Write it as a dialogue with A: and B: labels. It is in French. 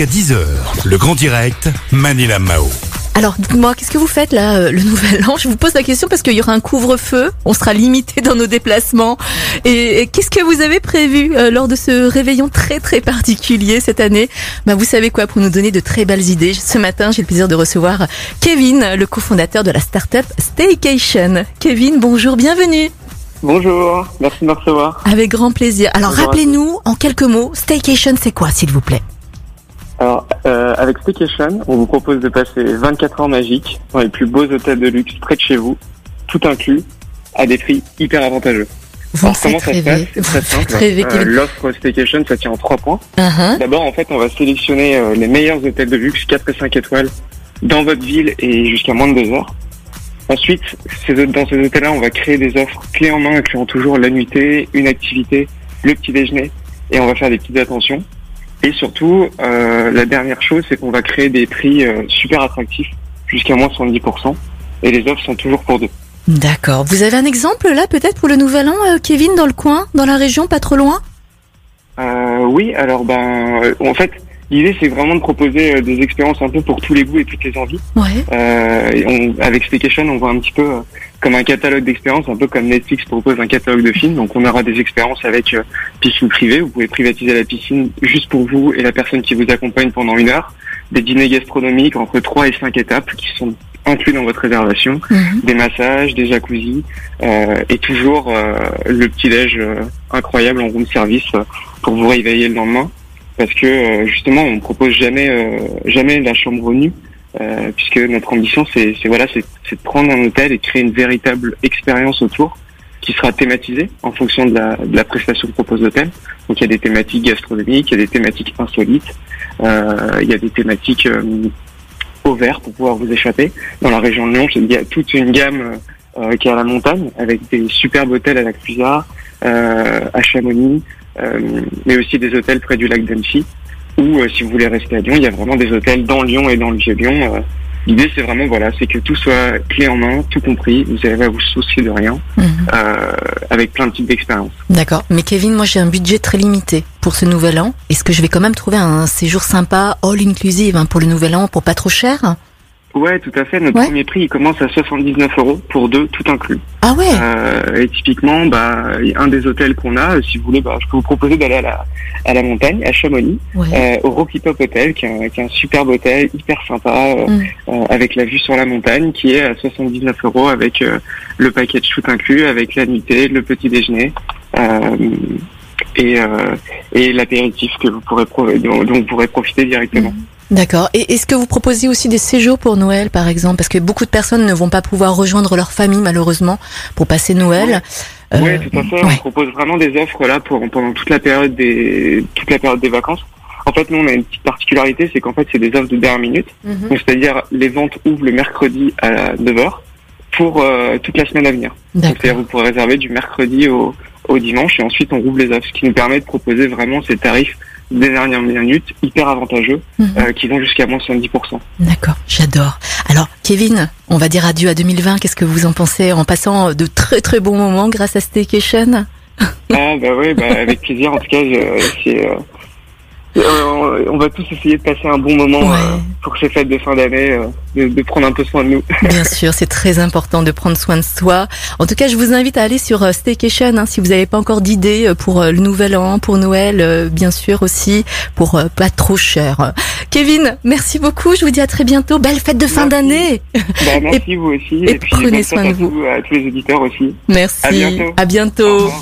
A: jusqu'à 10h. Le grand direct, Manila Mao.
B: Alors, dites-moi, qu'est-ce que vous faites là, euh, le nouvel an? Je vous pose la question parce qu'il y aura un couvre-feu, on sera limité dans nos déplacements. Et, et qu'est-ce que vous avez prévu euh, lors de ce réveillon très très particulier cette année? Bah, Vous savez quoi, pour nous donner de très belles idées, ce matin j'ai le plaisir de recevoir Kevin, le cofondateur de la start-up Staycation. Kevin, bonjour, bienvenue.
C: Bonjour, merci de me recevoir.
B: Avec grand plaisir. Alors rappelez-nous en quelques mots, Staycation c'est quoi s'il vous plaît?
C: Alors, euh, avec Staycation, on vous propose de passer 24 heures magiques dans les plus beaux hôtels de luxe près de chez vous, tout inclus, à des prix hyper avantageux.
B: Vous
C: Alors, comment ça se passe. C'est très simple. Euh. L'offre Staycation, ça tient en trois points.
B: Uh-huh.
C: D'abord, en fait, on va sélectionner euh, les meilleurs hôtels de luxe, 4 et 5 étoiles, dans votre ville et jusqu'à moins de deux heures. Ensuite, dans ces hôtels-là, on va créer des offres clés en main, incluant toujours la nuitée, une activité, le petit déjeuner, et on va faire des petites attentions. Et surtout, euh, la dernière chose, c'est qu'on va créer des prix euh, super attractifs, jusqu'à moins 70%, et les offres sont toujours pour deux.
B: D'accord. Vous avez un exemple là peut-être pour le nouvel an, euh, Kevin, dans le coin, dans la région, pas trop loin?
C: Euh, oui, alors ben, euh, en fait, l'idée c'est vraiment de proposer euh, des expériences un peu pour tous les goûts et toutes les envies.
B: Ouais.
C: Euh, et on, avec Staycation, on voit un petit peu euh, comme un catalogue d'expériences, un peu comme Netflix propose un catalogue de films. Donc on aura des expériences avec euh, piscine privée. Vous pouvez privatiser la piscine juste pour vous et la personne qui vous accompagne pendant une heure. Des dîners gastronomiques entre 3 et 5 étapes qui sont inclus dans votre réservation.
B: Mhm.
C: Des massages, des jacuzzis euh, et toujours euh, le petit-déj incroyable en room service pour vous réveiller le lendemain. Parce que euh, justement, on propose jamais euh, jamais la chambre nue. Euh, puisque notre ambition c'est voilà c'est de prendre un hôtel et créer une véritable expérience autour qui sera thématisée en fonction de la, de la prestation que propose l'hôtel. Donc il y a des thématiques gastronomiques, il y a des thématiques insolites, euh, il y a des thématiques euh, au vert pour pouvoir vous échapper. Dans la région de Lyon, il y a toute une gamme euh, qui est à la montagne avec des superbes hôtels à Lac Fusard, euh, à Chamonix, euh, mais aussi des hôtels près du lac d'Annecy. Ou euh, si vous voulez rester à Lyon, il y a vraiment des hôtels dans Lyon et dans le Vieux-Lyon. Euh, L'idée, c'est vraiment voilà, c'est que tout soit clé en main, tout compris. Vous avez à vous soucier de rien,
B: Mhm.
C: euh, avec plein de types d'expériences.
B: D'accord. Mais Kevin, moi j'ai un budget très limité pour ce nouvel an. Est-ce que je vais quand même trouver un séjour sympa, all inclusive, hein, pour le nouvel an, pour pas trop cher?
C: Ouais, tout à fait. Notre
B: Ouais.
C: premier prix, il commence à 79 euros pour deux, tout inclus.
B: Ah ouais
C: Euh, et typiquement, bah, un des hôtels qu'on a, euh, si vous voulez, bah, je peux vous proposer d'aller à la, à la montagne, à Chamonix,
B: Ouais.
C: euh, au Rocky Top Hotel, qui est, un, qui est un superbe hôtel, hyper sympa, euh,
B: Mm.
C: euh, avec la vue sur la montagne, qui est à 79 euros avec euh, le package tout inclus, avec la nuitée, le petit déjeuner. Euh, et, euh, et l'apéritif que vous pourrez dont, dont vous pourrez profiter directement.
B: D'accord. Et est-ce que vous proposez aussi des séjours pour Noël, par exemple? Parce que beaucoup de personnes ne vont pas pouvoir rejoindre leur famille, malheureusement, pour passer Noël. Euh,
C: Oui, tout à fait. On propose vraiment des offres là pour pendant toute la période des toute la période des vacances. En fait, nous on a une petite particularité, c'est qu'en fait c'est des offres de dernière minute. Donc c'est-à-dire les ventes ouvrent le mercredi à 9h pour euh, toute la semaine à venir. C'est-à-dire vous pourrez réserver du mercredi au, au dimanche et ensuite on rouvre les offres, ce qui nous permet de proposer vraiment ces tarifs des dernières minutes hyper avantageux
B: Mhm.
C: euh, qui vont jusqu'à moins 70%.
B: D'accord, j'adore. Alors, Kevin, on va dire adieu à 2020. Qu'est-ce que vous en pensez en passant de très très bons moments grâce à Staycation?
C: Ah bah oui, bah, avec plaisir. En tout cas, c'est, euh, on va tous essayer de passer un bon moment
B: Ouais.
C: euh, pour ces fêtes de fin d'année, euh, de, de prendre un peu soin de nous.
B: Bien sûr, c'est très important de prendre soin de soi. En tout cas, je vous invite à aller sur euh, Staycation hein, si vous n'avez pas encore d'idées pour le Nouvel An, pour Noël, euh, bien sûr aussi, pour euh, pas trop cher. Kevin, merci beaucoup. Je vous dis à très bientôt. Belle fête de fin d'année.
C: Bah, merci vous aussi.
B: et
C: puis
B: prenez soin de vous.
C: à tous les auditeurs aussi.
B: Merci.
C: À bientôt.
B: À.